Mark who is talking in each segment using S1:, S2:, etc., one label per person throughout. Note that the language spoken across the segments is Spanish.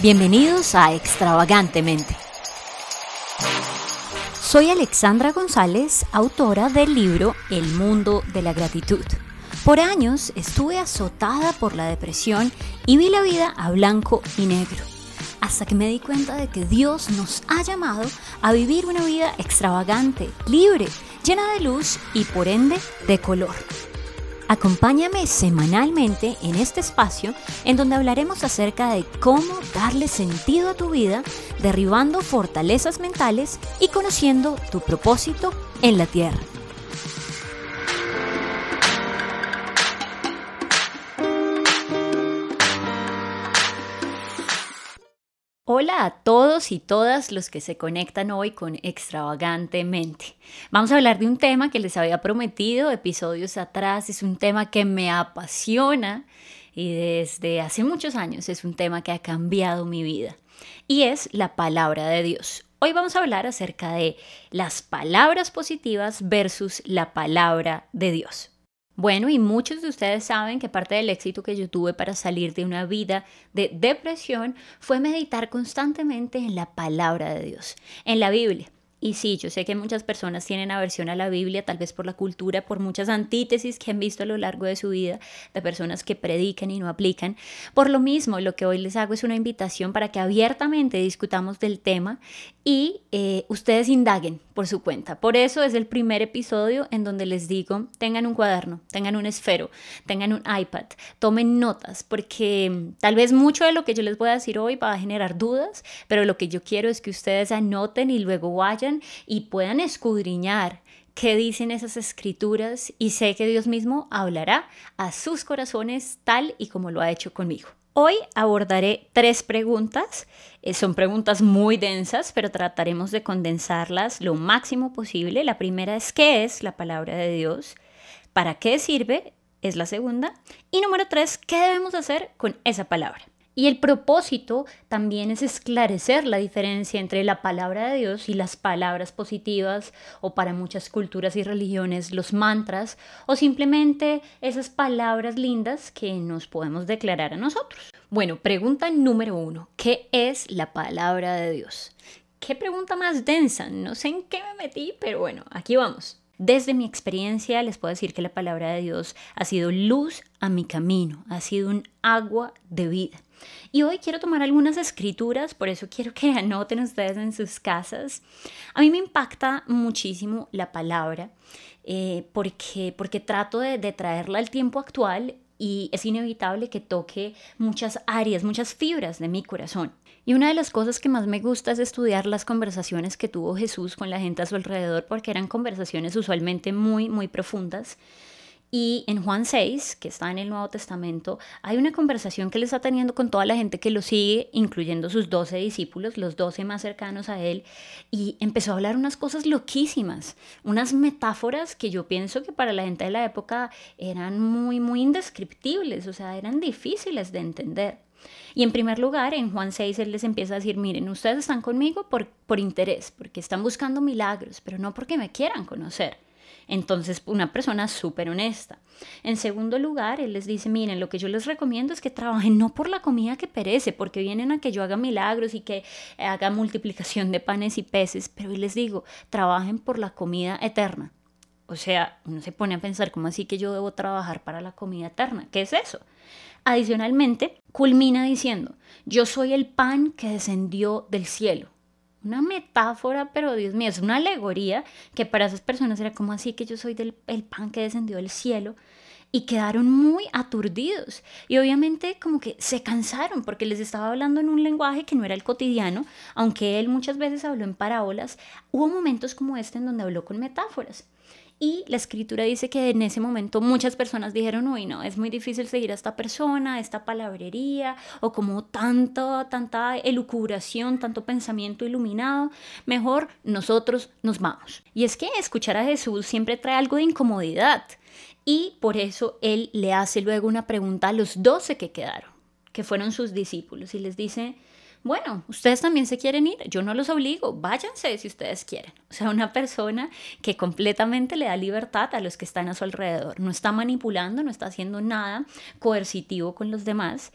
S1: Bienvenidos a Extravagantemente. Soy Alexandra González, autora del libro El mundo de la gratitud. Por años estuve azotada por la depresión y vi la vida a blanco y negro, hasta que me di cuenta de que Dios nos ha llamado a vivir una vida extravagante, libre, llena de luz y por ende de color. Acompáñame semanalmente en este espacio en donde hablaremos acerca de cómo darle sentido a tu vida, derribando fortalezas mentales y conociendo tu propósito en la tierra. Hola a todos y todas los que se conectan hoy con Extravagantemente. Vamos a hablar de un tema que les había prometido episodios atrás, es un tema que me apasiona y desde hace muchos años es un tema que ha cambiado mi vida y es la palabra de Dios. Hoy vamos a hablar acerca de las palabras positivas versus la palabra de Dios. Bueno, y muchos de ustedes saben que parte del éxito que yo tuve para salir de una vida de depresión fue meditar constantemente en la palabra de Dios, en la Biblia. Y sí, yo sé que muchas personas tienen aversión a la Biblia, tal vez por la cultura, por muchas antítesis que han visto a lo largo de su vida, de personas que predican y no aplican. Por lo mismo, lo que hoy les hago es una invitación para que abiertamente discutamos del tema y eh, ustedes indaguen por su cuenta. Por eso es el primer episodio en donde les digo, tengan un cuaderno, tengan un esfero, tengan un iPad, tomen notas, porque mm, tal vez mucho de lo que yo les voy a decir hoy va a generar dudas, pero lo que yo quiero es que ustedes anoten y luego vayan y puedan escudriñar qué dicen esas escrituras y sé que Dios mismo hablará a sus corazones tal y como lo ha hecho conmigo. Hoy abordaré tres preguntas. Eh, son preguntas muy densas, pero trataremos de condensarlas lo máximo posible. La primera es ¿qué es la palabra de Dios? ¿Para qué sirve? Es la segunda. Y número tres, ¿qué debemos hacer con esa palabra? Y el propósito también es esclarecer la diferencia entre la palabra de Dios y las palabras positivas o para muchas culturas y religiones los mantras o simplemente esas palabras lindas que nos podemos declarar a nosotros. Bueno, pregunta número uno, ¿qué es la palabra de Dios? Qué pregunta más densa, no sé en qué me metí, pero bueno, aquí vamos. Desde mi experiencia les puedo decir que la palabra de Dios ha sido luz a mi camino, ha sido un agua de vida. Y hoy quiero tomar algunas escrituras, por eso quiero que anoten ustedes en sus casas. A mí me impacta muchísimo la palabra eh, porque, porque trato de, de traerla al tiempo actual y es inevitable que toque muchas áreas, muchas fibras de mi corazón. Y una de las cosas que más me gusta es estudiar las conversaciones que tuvo Jesús con la gente a su alrededor, porque eran conversaciones usualmente muy, muy profundas. Y en Juan 6, que está en el Nuevo Testamento, hay una conversación que él está teniendo con toda la gente que lo sigue, incluyendo sus doce discípulos, los doce más cercanos a él, y empezó a hablar unas cosas loquísimas, unas metáforas que yo pienso que para la gente de la época eran muy, muy indescriptibles, o sea, eran difíciles de entender. Y en primer lugar, en Juan 6, él les empieza a decir, miren, ustedes están conmigo por, por interés, porque están buscando milagros, pero no porque me quieran conocer. Entonces, una persona súper honesta. En segundo lugar, él les dice, miren, lo que yo les recomiendo es que trabajen no por la comida que perece, porque vienen a que yo haga milagros y que haga multiplicación de panes y peces, pero él les digo, trabajen por la comida eterna. O sea, uno se pone a pensar, ¿cómo así que yo debo trabajar para la comida eterna? ¿Qué es eso? Adicionalmente, culmina diciendo, yo soy el pan que descendió del cielo una metáfora, pero Dios mío, es una alegoría que para esas personas era como así que yo soy del el pan que descendió del cielo y quedaron muy aturdidos y obviamente como que se cansaron porque les estaba hablando en un lenguaje que no era el cotidiano, aunque él muchas veces habló en parábolas, hubo momentos como este en donde habló con metáforas. Y la escritura dice que en ese momento muchas personas dijeron, uy, no, es muy difícil seguir a esta persona, esta palabrería, o como tanto, tanta elucubración, tanto pensamiento iluminado, mejor nosotros nos vamos. Y es que escuchar a Jesús siempre trae algo de incomodidad. Y por eso él le hace luego una pregunta a los doce que quedaron, que fueron sus discípulos, y les dice, bueno, ustedes también se quieren ir, yo no los obligo, váyanse si ustedes quieren. O sea, una persona que completamente le da libertad a los que están a su alrededor, no está manipulando, no está haciendo nada coercitivo con los demás.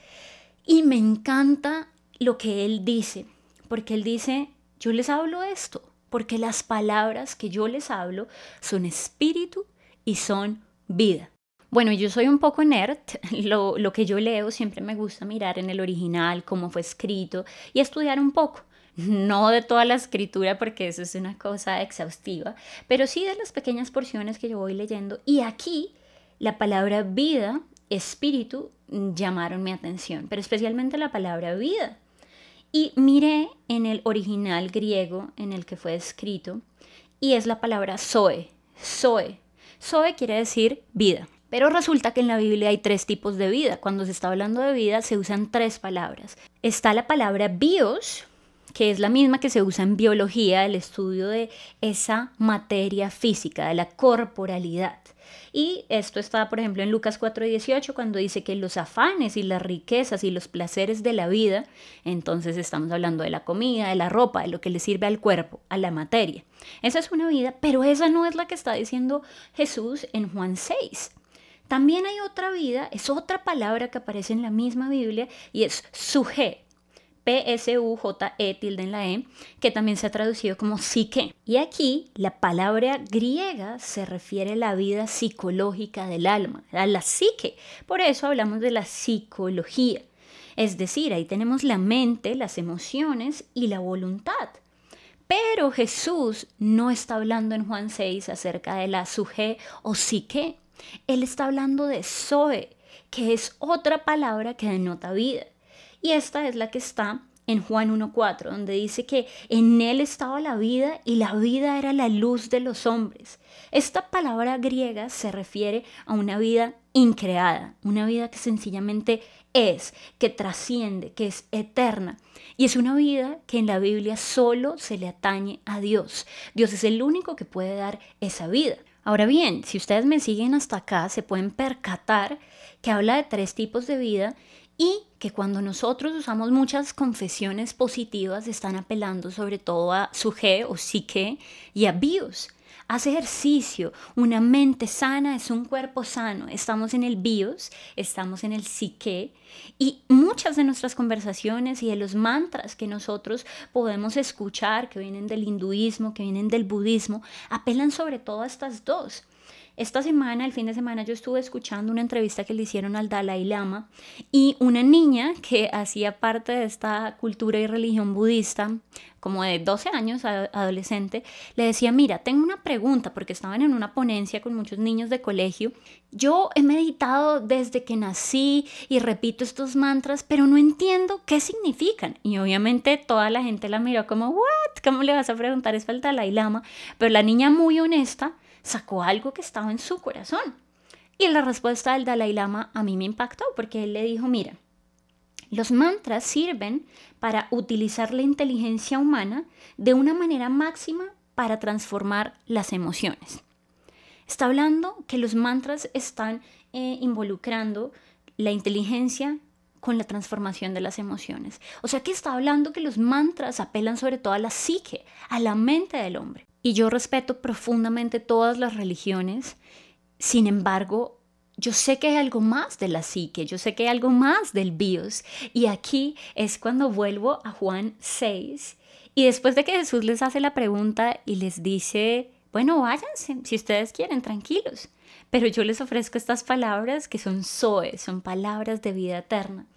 S1: Y me encanta lo que Él dice, porque Él dice, yo les hablo esto, porque las palabras que yo les hablo son espíritu y son vida. Bueno, yo soy un poco nerd, lo, que yo leo siempre me gusta mirar en el original, cómo fue escrito y estudiar un poco. No de toda la escritura porque eso es una cosa exhaustiva, pero sí de las pequeñas porciones que yo voy leyendo. Y aquí la palabra vida, espíritu, llamaron mi atención, pero especialmente la palabra vida. Y miré en el original griego en el que fue escrito y es la palabra zoe, zoe. Zoe quiere decir vida. Pero resulta que en la Biblia hay tres tipos de vida. Cuando se está hablando de vida se usan tres palabras. Está la palabra bios, que es la misma que se usa en biología, el estudio de esa materia física, de la corporalidad. Y esto está, por ejemplo, en Lucas 4:18, cuando dice que los afanes y las riquezas y los placeres de la vida, entonces estamos hablando de la comida, de la ropa, de lo que le sirve al cuerpo, a la materia. Esa es una vida, pero esa no es la que está diciendo Jesús en Juan 6. También hay otra vida, es otra palabra que aparece en la misma Biblia y es suje, P-S-U-J-E tilde en la E, que también se ha traducido como psique. Y aquí la palabra griega se refiere a la vida psicológica del alma, a la psique. Por eso hablamos de la psicología. Es decir, ahí tenemos la mente, las emociones y la voluntad. Pero Jesús no está hablando en Juan 6 acerca de la suje o psique. Él está hablando de zoe, que es otra palabra que denota vida. Y esta es la que está en Juan 1.4, donde dice que en él estaba la vida y la vida era la luz de los hombres. Esta palabra griega se refiere a una vida increada, una vida que sencillamente es, que trasciende, que es eterna. Y es una vida que en la Biblia solo se le atañe a Dios. Dios es el único que puede dar esa vida. Ahora bien, si ustedes me siguen hasta acá, se pueden percatar que habla de tres tipos de vida y que cuando nosotros usamos muchas confesiones positivas están apelando sobre todo a su o psique y a bios. Haz ejercicio, una mente sana es un cuerpo sano. Estamos en el bios, estamos en el psique y muchas de nuestras conversaciones y de los mantras que nosotros podemos escuchar, que vienen del hinduismo, que vienen del budismo, apelan sobre todo a estas dos. Esta semana, el fin de semana, yo estuve escuchando una entrevista que le hicieron al Dalai Lama y una niña que hacía parte de esta cultura y religión budista, como de 12 años, adolescente, le decía, mira, tengo una pregunta, porque estaban en una ponencia con muchos niños de colegio. Yo he meditado desde que nací y repito estos mantras, pero no entiendo qué significan. Y obviamente toda la gente la miró como, ¿what? ¿Cómo le vas a preguntar eso al Dalai Lama? Pero la niña muy honesta sacó algo que estaba en su corazón. Y la respuesta del Dalai Lama a mí me impactó porque él le dijo, mira, los mantras sirven para utilizar la inteligencia humana de una manera máxima para transformar las emociones. Está hablando que los mantras están eh, involucrando la inteligencia con la transformación de las emociones. O sea que está hablando que los mantras apelan sobre todo a la psique, a la mente del hombre. Y yo respeto profundamente todas las religiones, sin embargo, yo sé que hay algo más de la psique, yo sé que hay algo más del bios. Y aquí es cuando vuelvo a Juan 6 y después de que Jesús les hace la pregunta y les dice, bueno, váyanse, si ustedes quieren, tranquilos. Pero yo les ofrezco estas palabras que son Zoe, son palabras de vida eterna.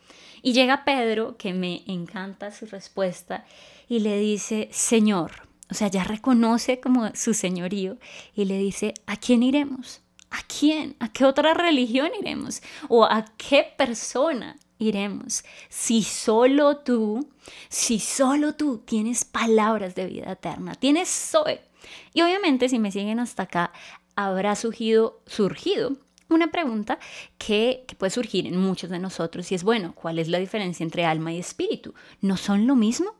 S1: Y llega Pedro, que me encanta su respuesta, y le dice, Señor, o sea, ya reconoce como su señorío y le dice, ¿a quién iremos? ¿A quién? ¿A qué otra religión iremos? ¿O a qué persona iremos? Si solo tú, si solo tú tienes palabras de vida eterna, tienes Zoe. Y obviamente si me siguen hasta acá, habrá surgido, una pregunta que, que, puede surgir en muchos de nosotros y es, bueno, ¿cuál es la diferencia entre alma y espíritu? ¿No son lo mismo?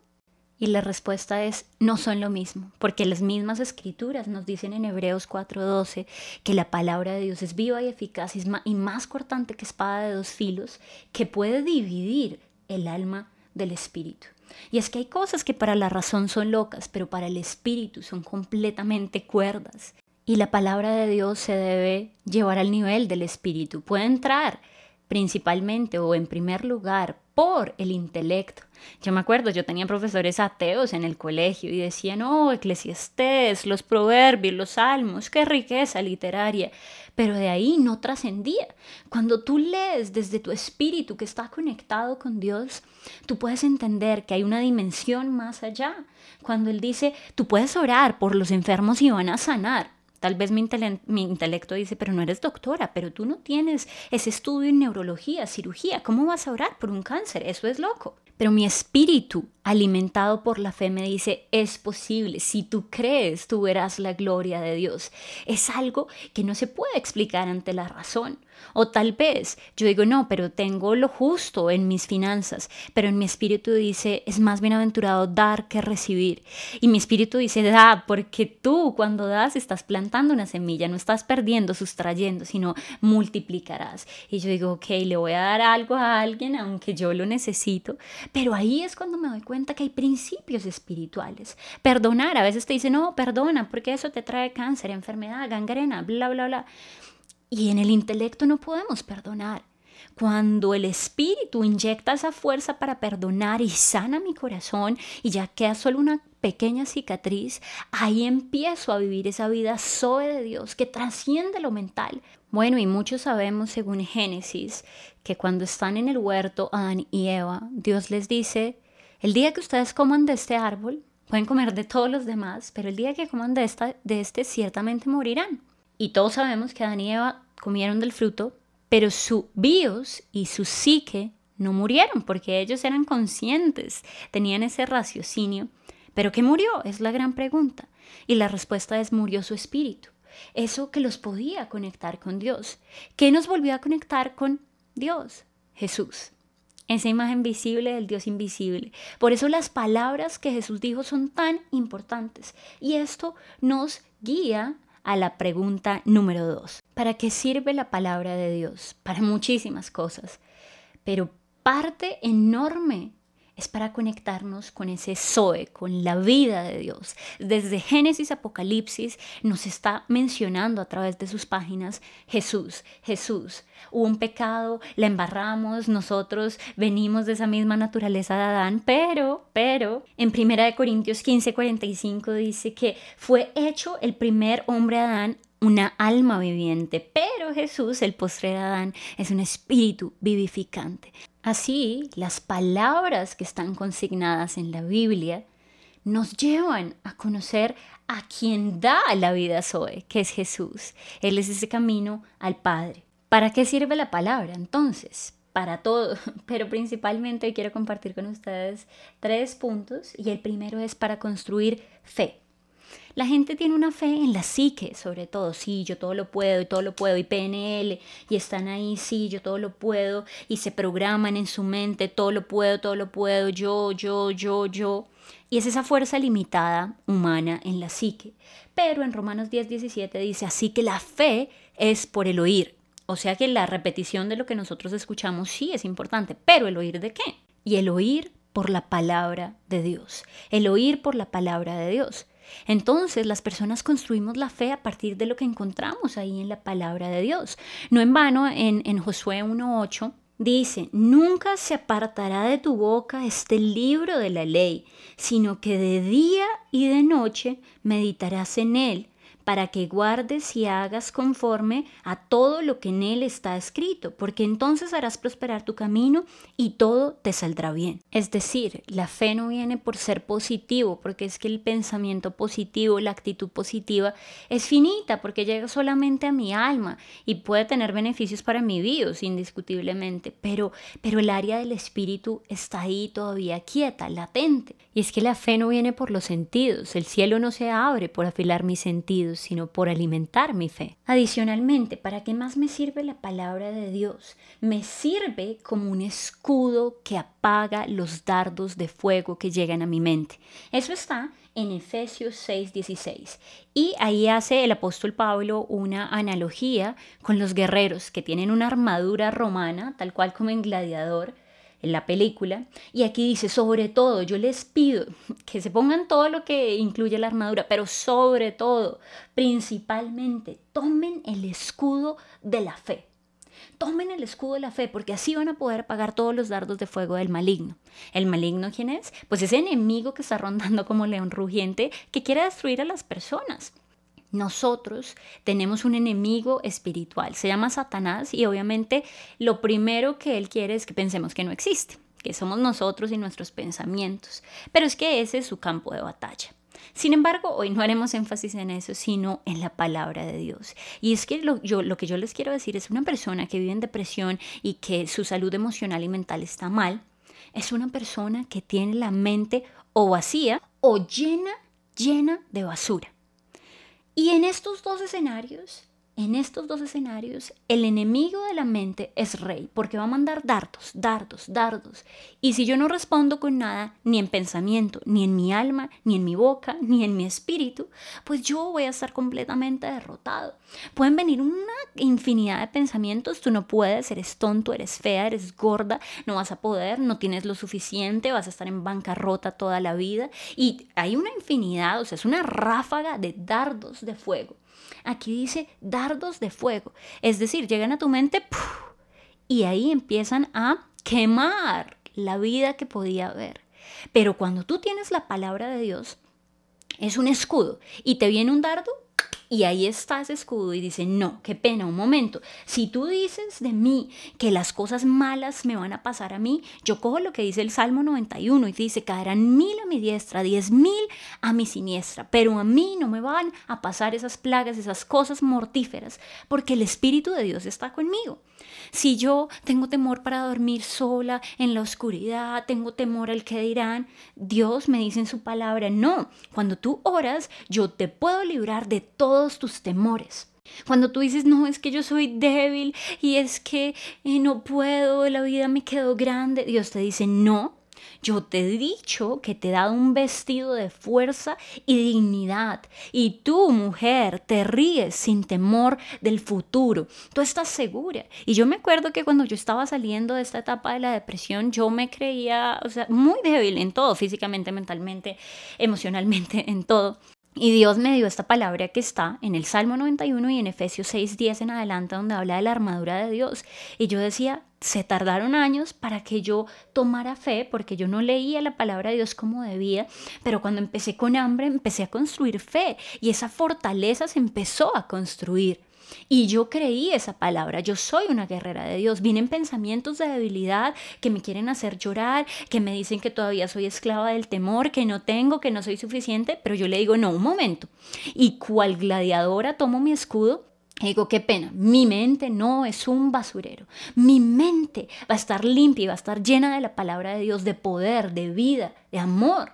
S1: Y la respuesta es, no son lo mismo, porque las mismas escrituras nos dicen en Hebreos 4:12 que la palabra de Dios es viva y eficaz y más cortante que espada de dos filos, que puede dividir el alma del espíritu. Y es que hay cosas que para la razón son locas, pero para el espíritu son completamente cuerdas. Y la palabra de Dios se debe llevar al nivel del espíritu. Puede entrar principalmente o en primer lugar por el intelecto. Yo me acuerdo, yo tenía profesores ateos en el colegio y decían, oh, eclesiastés, los proverbios, los salmos, qué riqueza literaria. Pero de ahí no trascendía. Cuando tú lees desde tu espíritu que está conectado con Dios, tú puedes entender que hay una dimensión más allá. Cuando Él dice, tú puedes orar por los enfermos y van a sanar. Tal vez mi, mi, intelecto dice, pero no eres doctora, pero tú no tienes ese estudio en neurología, cirugía, ¿cómo vas a orar por un cáncer? Eso es loco. Pero mi espíritu, alimentado por la fe, me dice, es posible, si tú crees, tú verás la gloria de Dios. Es algo que no se puede explicar ante la razón. O tal vez yo digo, no, pero tengo lo justo en mis finanzas, pero en mi espíritu dice, es más bienaventurado dar que recibir. Y mi espíritu dice, da, porque tú cuando das estás plantando una semilla, no estás perdiendo, sustrayendo, sino multiplicarás. Y yo digo, ok, le voy a dar algo a alguien, aunque yo lo necesito, pero ahí es cuando me doy cuenta que hay principios espirituales. Perdonar, a veces te dicen, no, perdona, porque eso te trae cáncer, enfermedad, gangrena, bla, bla, bla. Y en el intelecto no podemos perdonar. Cuando el Espíritu inyecta esa fuerza para perdonar y sana mi corazón y ya queda solo una pequeña cicatriz, ahí empiezo a vivir esa vida soe de Dios que trasciende lo mental. Bueno, y muchos sabemos según Génesis que cuando están en el huerto Adán y Eva, Dios les dice, el día que ustedes coman de este árbol, pueden comer de todos los demás, pero el día que coman de, esta, de este ciertamente morirán. Y todos sabemos que Adán y Eva comieron del fruto, pero su bios y su psique no murieron porque ellos eran conscientes, tenían ese raciocinio. ¿Pero qué murió? Es la gran pregunta. Y la respuesta es murió su espíritu. Eso que los podía conectar con Dios. ¿Qué nos volvió a conectar con Dios? Jesús. Esa imagen visible del Dios invisible. Por eso las palabras que Jesús dijo son tan importantes. Y esto nos guía a la pregunta número dos. ¿Para qué sirve la palabra de Dios? Para muchísimas cosas. Pero parte enorme es para conectarnos con ese Zoe, con la vida de Dios. Desde Génesis Apocalipsis nos está mencionando a través de sus páginas Jesús, Jesús. Hubo un pecado, la embarramos, nosotros venimos de esa misma naturaleza de Adán, pero, pero, en 1 Corintios 15, 45 dice que fue hecho el primer hombre Adán una alma viviente, pero Jesús, el postrer Adán, es un espíritu vivificante. Así, las palabras que están consignadas en la Biblia nos llevan a conocer a quien da la vida Zoe, que es Jesús. Él es ese camino al Padre. ¿Para qué sirve la palabra entonces? Para todo, pero principalmente quiero compartir con ustedes tres puntos y el primero es para construir fe. La gente tiene una fe en la psique, sobre todo, sí, yo todo lo puedo y todo lo puedo, y PNL, y están ahí, sí, yo todo lo puedo, y se programan en su mente, todo lo puedo, todo lo puedo, yo, yo, yo, yo. Y es esa fuerza limitada humana en la psique. Pero en Romanos 10, 17 dice, así que la fe es por el oír. O sea que la repetición de lo que nosotros escuchamos sí es importante, pero el oír de qué? Y el oír por la palabra de Dios. El oír por la palabra de Dios. Entonces las personas construimos la fe a partir de lo que encontramos ahí en la palabra de Dios. No en vano en, Josué 1.8 dice, nunca se apartará de tu boca este libro de la ley, sino que de día y de noche meditarás en él para que guardes y hagas conforme a todo lo que en él está escrito, porque entonces harás prosperar tu camino y todo te saldrá bien. Es decir, la fe no viene por ser positivo, porque es que el pensamiento positivo, la actitud positiva es finita, porque llega solamente a mi alma y puede tener beneficios para mi vida, indiscutiblemente, pero, pero el área del espíritu está ahí todavía quieta, latente. Y es que la fe no viene por los sentidos, el cielo no se abre por afilar mis sentidos, sino por alimentar mi fe. Adicionalmente, ¿para qué más me sirve la palabra de Dios? Me sirve como un escudo que apaga los dardos de fuego que llegan a mi mente. Eso está en Efesios 6:16. Y ahí hace el apóstol Pablo una analogía con los guerreros que tienen una armadura romana, tal cual como en gladiador, en la película. Y aquí dice, sobre todo, yo les pido que se pongan todo lo que incluye la armadura, pero sobre todo, principalmente, tomen el escudo de la fe. Tomen el escudo de la fe porque así van a poder apagar todos los dardos de fuego del maligno. ¿El maligno quién es? Pues ese enemigo que está rondando como león rugiente que quiere destruir a las personas. Nosotros tenemos un enemigo espiritual, se llama Satanás y obviamente lo primero que él quiere es que pensemos que no existe, que somos nosotros y nuestros pensamientos, pero es que ese es su campo de batalla. Sin embargo, hoy no haremos énfasis en eso, sino en la palabra de Dios. Y es que lo, yo, que yo les quiero decir es una persona que vive en depresión y que su salud emocional y mental está mal, es una persona que tiene la mente o vacía o llena, llena de basura. Y en estos dos escenarios, en estos dos escenarios, el enemigo de la mente es rey, porque va a mandar dardos, dardos, dardos. Y si yo no respondo con nada, ni en pensamiento, ni en mi alma, ni en mi boca, ni en mi espíritu, pues yo voy a estar completamente derrotado. Pueden venir una infinidad de pensamientos, tú no puedes, eres tonto, eres fea, eres gorda, no vas a poder, no tienes lo suficiente, vas a estar en bancarrota toda la vida. Y hay una infinidad, o sea, es una ráfaga de dardos de fuego. Aquí dice dardos de fuego. Es decir, llegan a tu mente y ahí empiezan a quemar la vida que podía haber. Pero cuando tú tienes la palabra de Dios, es un escudo y te viene un dardo, y ahí está ese escudo y dice, no, qué pena, un momento. Si tú dices de mí que las cosas malas me van a pasar a mí, yo cojo lo que dice el Salmo 91 y dice, caerán mil a mi diestra, diez mil a mi siniestra, pero a mí no me van a pasar esas plagas, esas cosas mortíferas, porque el Espíritu de Dios está conmigo. Si yo tengo temor para dormir sola en la oscuridad, tengo temor al que dirán, Dios me dice en su palabra, no, cuando tú oras, yo te puedo librar de todos tus temores. Cuando tú dices, no, es que yo soy débil y es que eh, no puedo, la vida me quedó grande, Dios te dice, no, yo te he dicho que te he dado un vestido de fuerza y dignidad. Y tú, mujer, te ríes sin temor del futuro. Tú estás segura. Y yo me acuerdo que cuando yo estaba saliendo de esta etapa de la depresión, yo me creía, o sea, muy débil en todo, físicamente, mentalmente, emocionalmente, en todo. Y Dios me dio esta palabra que está en el Salmo 91 y en Efesios 6:10 en adelante, donde habla de la armadura de Dios. Y yo decía, se tardaron años para que yo tomara fe, porque yo no leía la palabra de Dios como debía, pero cuando empecé con hambre, empecé a construir fe y esa fortaleza se empezó a construir. Y yo creí esa palabra, yo soy una guerrera de Dios. Vienen pensamientos de debilidad que me quieren hacer llorar, que me dicen que todavía soy esclava del temor, que no tengo, que no soy suficiente, pero yo le digo, no, un momento. Y cual gladiadora tomo mi escudo y digo, qué pena, mi mente no es un basurero. Mi mente va a estar limpia y va a estar llena de la palabra de Dios, de poder, de vida, de amor,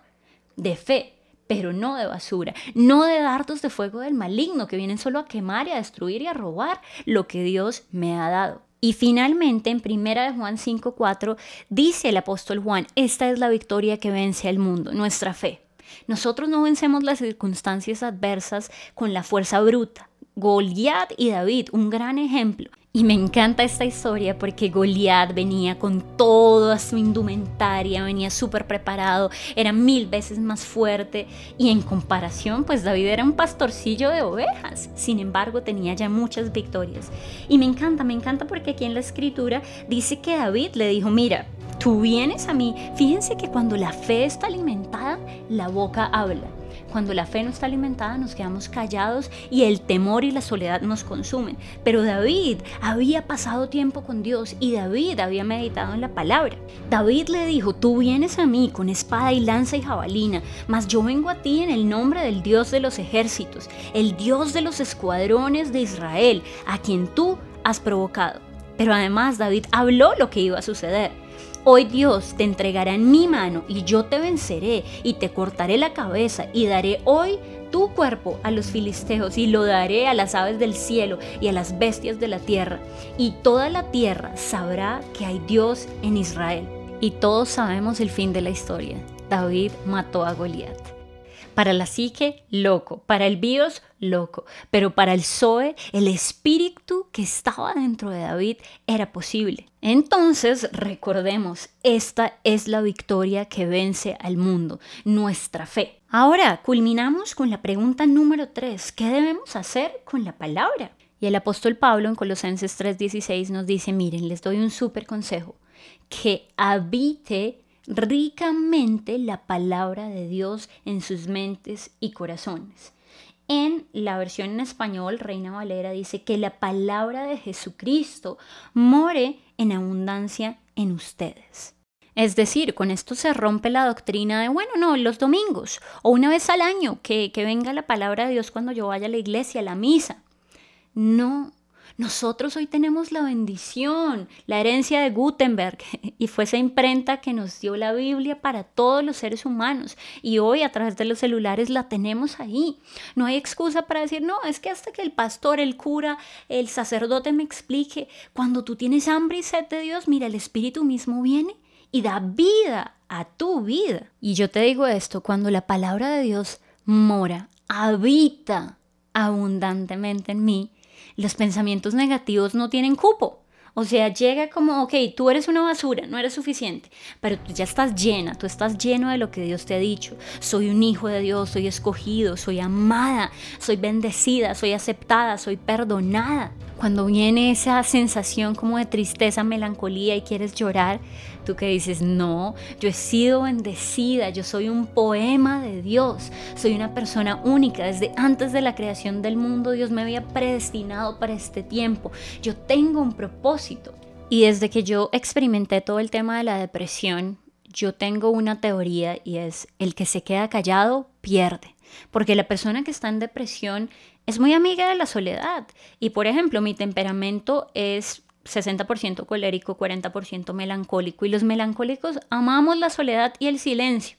S1: de fe pero no de basura, no de dardos de fuego del maligno que vienen solo a quemar y a destruir y a robar lo que Dios me ha dado. Y finalmente, en primera de Juan 5:4 dice el apóstol Juan, esta es la victoria que vence al mundo, nuestra fe. Nosotros no vencemos las circunstancias adversas con la fuerza bruta. Goliat y David, un gran ejemplo. Y me encanta esta historia porque Goliat venía con toda su indumentaria, venía súper preparado, era mil veces más fuerte y en comparación pues David era un pastorcillo de ovejas, sin embargo tenía ya muchas victorias. Y me encanta, me encanta porque aquí en la escritura dice que David le dijo, mira, tú vienes a mí, fíjense que cuando la fe está alimentada, la boca habla. Cuando la fe no está alimentada nos quedamos callados y el temor y la soledad nos consumen. Pero David había pasado tiempo con Dios y David había meditado en la palabra. David le dijo, tú vienes a mí con espada y lanza y jabalina, mas yo vengo a ti en el nombre del Dios de los ejércitos, el Dios de los escuadrones de Israel, a quien tú has provocado. Pero además David habló lo que iba a suceder. Hoy Dios te entregará en mi mano y yo te venceré y te cortaré la cabeza y daré hoy tu cuerpo a los filisteos y lo daré a las aves del cielo y a las bestias de la tierra. Y toda la tierra sabrá que hay Dios en Israel. Y todos sabemos el fin de la historia. David mató a Goliat. Para la psique, loco. Para el bios, loco. Pero para el Zoe, el espíritu que estaba dentro de David era posible. Entonces, recordemos, esta es la victoria que vence al mundo, nuestra fe. Ahora, culminamos con la pregunta número 3. ¿Qué debemos hacer con la palabra? Y el apóstol Pablo en Colosenses 3:16 nos dice, miren, les doy un súper consejo, que habite ricamente la palabra de Dios en sus mentes y corazones. En la versión en español, Reina Valera dice que la palabra de Jesucristo more en abundancia en ustedes. Es decir, con esto se rompe la doctrina de, bueno, no, los domingos o una vez al año que, que venga la palabra de Dios cuando yo vaya a la iglesia, a la misa. No, nosotros hoy tenemos la bendición, la herencia de Gutenberg, y fue esa imprenta que nos dio la Biblia para todos los seres humanos. Y hoy a través de los celulares la tenemos ahí. No hay excusa para decir, no, es que hasta que el pastor, el cura, el sacerdote me explique, cuando tú tienes hambre y sed de Dios, mira, el Espíritu mismo viene y da vida a tu vida. Y yo te digo esto, cuando la palabra de Dios mora, habita abundantemente en mí, los pensamientos negativos no tienen cupo. O sea, llega como, ok, tú eres una basura, no eres suficiente, pero tú ya estás llena, tú estás lleno de lo que Dios te ha dicho. Soy un hijo de Dios, soy escogido, soy amada, soy bendecida, soy aceptada, soy perdonada. Cuando viene esa sensación como de tristeza, melancolía y quieres llorar, tú que dices, no, yo he sido bendecida, yo soy un poema de Dios, soy una persona única, desde antes de la creación del mundo Dios me había predestinado para este tiempo, yo tengo un propósito. Y desde que yo experimenté todo el tema de la depresión, yo tengo una teoría y es el que se queda callado pierde. Porque la persona que está en depresión es muy amiga de la soledad. Y por ejemplo, mi temperamento es 60% colérico, 40% melancólico. Y los melancólicos amamos la soledad y el silencio.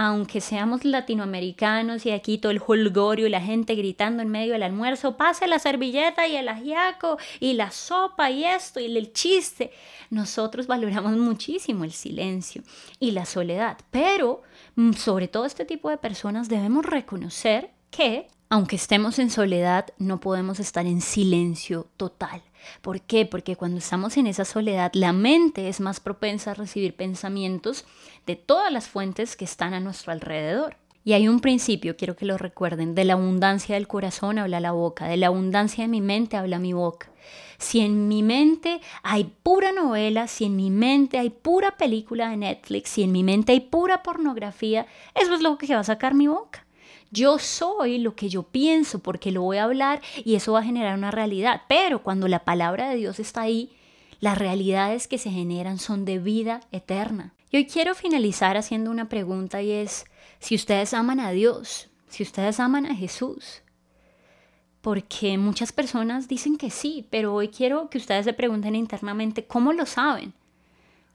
S1: Aunque seamos latinoamericanos y aquí todo el holgorio y la gente gritando en medio del almuerzo, pase la servilleta y el ajiaco y la sopa y esto y el chiste. Nosotros valoramos muchísimo el silencio y la soledad. Pero mm, sobre todo este tipo de personas debemos reconocer que aunque estemos en soledad, no podemos estar en silencio total. ¿Por qué? Porque cuando estamos en esa soledad, la mente es más propensa a recibir pensamientos de todas las fuentes que están a nuestro alrededor. Y hay un principio, quiero que lo recuerden, de la abundancia del corazón habla la boca, de la abundancia de mi mente habla mi boca. Si en mi mente hay pura novela, si en mi mente hay pura película de Netflix, si en mi mente hay pura pornografía, eso es lo que va a sacar mi boca. Yo soy lo que yo pienso porque lo voy a hablar y eso va a generar una realidad. Pero cuando la palabra de Dios está ahí, las realidades que se generan son de vida eterna. Y hoy quiero finalizar haciendo una pregunta y es, si ustedes aman a Dios, si ustedes aman a Jesús, porque muchas personas dicen que sí, pero hoy quiero que ustedes se pregunten internamente cómo lo saben.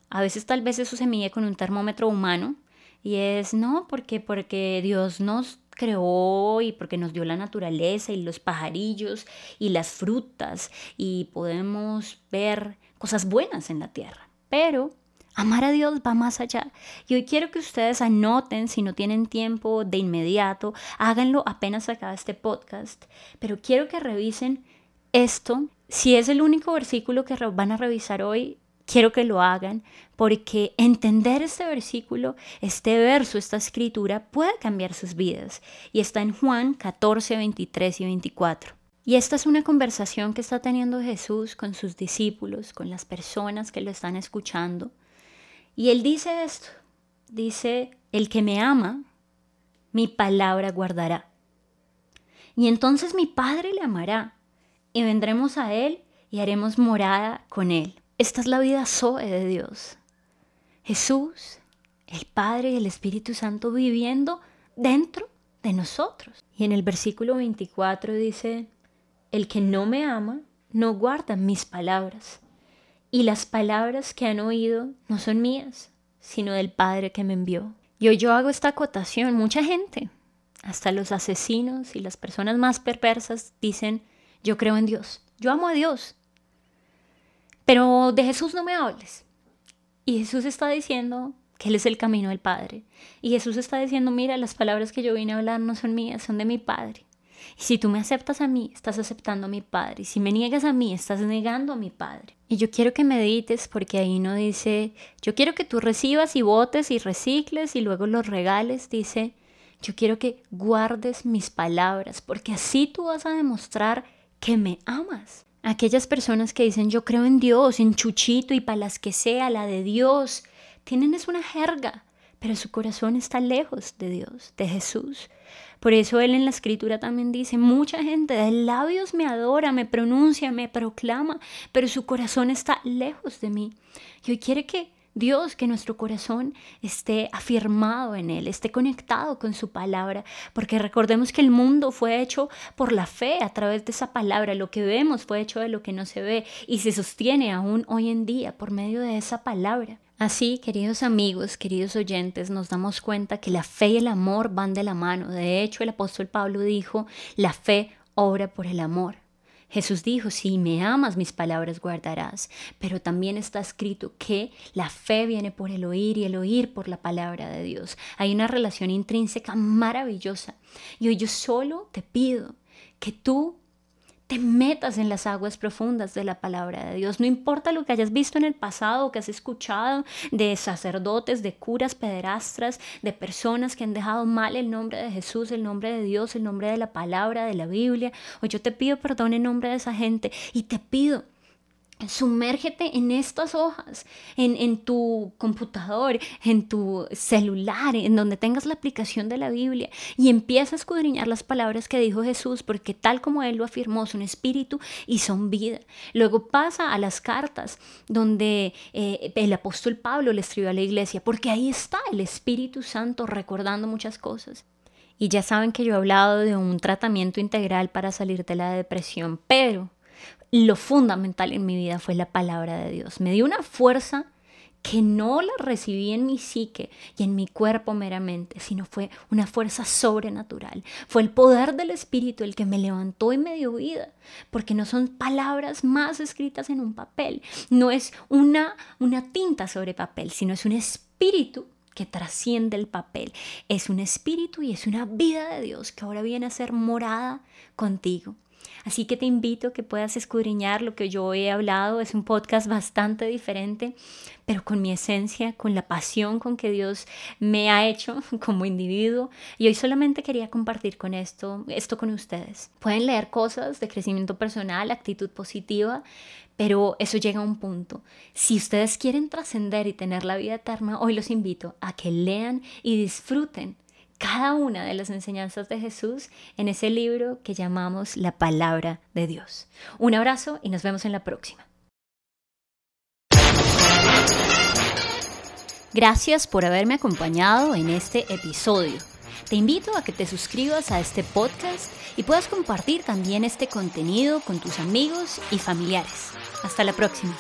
S1: A veces tal vez eso se mide con un termómetro humano y es no, porque porque Dios nos creó y porque nos dio la naturaleza y los pajarillos y las frutas y podemos ver cosas buenas en la tierra. Pero amar a Dios va más allá. Y hoy quiero que ustedes anoten, si no tienen tiempo de inmediato, háganlo apenas acaba este podcast, pero quiero que revisen esto. Si es el único versículo que van a revisar hoy, quiero que lo hagan porque entender este versículo, este verso, esta escritura puede cambiar sus vidas. Y está en Juan 14, 23 y 24. Y esta es una conversación que está teniendo Jesús con sus discípulos, con las personas que lo están escuchando. Y él dice esto, dice, el que me ama, mi palabra guardará. Y entonces mi Padre le amará, y vendremos a él y haremos morada con él. Esta es la vida Zoe de Dios. Jesús, el Padre y el Espíritu Santo viviendo dentro de nosotros. Y en el versículo 24 dice, el que no me ama no guarda mis palabras. Y las palabras que han oído no son mías, sino del Padre que me envió. Y hoy yo hago esta acotación. Mucha gente, hasta los asesinos y las personas más perversas, dicen, yo creo en Dios, yo amo a Dios, pero de Jesús no me hables. Y Jesús está diciendo que Él es el camino del Padre. Y Jesús está diciendo, mira, las palabras que yo vine a hablar no son mías, son de mi Padre. Y si tú me aceptas a mí, estás aceptando a mi Padre. Y si me niegas a mí, estás negando a mi Padre. Y yo quiero que medites porque ahí no dice, yo quiero que tú recibas y votes y recicles y luego los regales. Dice, yo quiero que guardes mis palabras porque así tú vas a demostrar que me amas. Aquellas personas que dicen yo creo en Dios, en Chuchito y para las que sea, la de Dios, tienen es una jerga, pero su corazón está lejos de Dios, de Jesús. Por eso él en la escritura también dice, mucha gente de labios me adora, me pronuncia, me proclama, pero su corazón está lejos de mí. Y hoy quiere que Dios, que nuestro corazón esté afirmado en Él, esté conectado con su palabra, porque recordemos que el mundo fue hecho por la fe a través de esa palabra, lo que vemos fue hecho de lo que no se ve y se sostiene aún hoy en día por medio de esa palabra. Así, queridos amigos, queridos oyentes, nos damos cuenta que la fe y el amor van de la mano. De hecho, el apóstol Pablo dijo, la fe obra por el amor. Jesús dijo, si me amas, mis palabras guardarás. Pero también está escrito que la fe viene por el oír y el oír por la palabra de Dios. Hay una relación intrínseca maravillosa. Y hoy yo solo te pido que tú te metas en las aguas profundas de la palabra de Dios. No importa lo que hayas visto en el pasado, que has escuchado de sacerdotes, de curas pederastras, de personas que han dejado mal el nombre de Jesús, el nombre de Dios, el nombre de la palabra, de la Biblia. Hoy yo te pido perdón en nombre de esa gente y te pido Sumérgete en estas hojas, en, tu computador, en tu celular, en donde tengas la aplicación de la Biblia y empieza a escudriñar las palabras que dijo Jesús, porque tal como Él lo afirmó, son espíritu y son vida. Luego pasa a las cartas donde eh, el apóstol Pablo le escribió a la iglesia, porque ahí está el Espíritu Santo recordando muchas cosas. Y ya saben que yo he hablado de un tratamiento integral para salir de la depresión, pero lo fundamental en mi vida fue la palabra de Dios. Me dio una fuerza que no la recibí en mi psique y en mi cuerpo meramente, sino fue una fuerza sobrenatural. Fue el poder del Espíritu el que me levantó y me dio vida, porque no son palabras más escritas en un papel, no es una, una tinta sobre papel, sino es un espíritu que trasciende el papel. Es un espíritu y es una vida de Dios que ahora viene a ser morada contigo. Así que te invito a que puedas escudriñar lo que yo he hablado. Es un podcast bastante diferente, pero con mi esencia, con la pasión con que Dios me ha hecho como individuo. Y hoy solamente quería compartir con esto, esto con ustedes. Pueden leer cosas de crecimiento personal, actitud positiva, pero eso llega a un punto. Si ustedes quieren trascender y tener la vida eterna, hoy los invito a que lean y disfruten cada una de las enseñanzas de Jesús en ese libro que llamamos la palabra de Dios. Un abrazo y nos vemos en la próxima. Gracias por haberme acompañado en este episodio. Te invito a que te suscribas a este podcast y puedas compartir también este contenido con tus amigos y familiares. Hasta la próxima.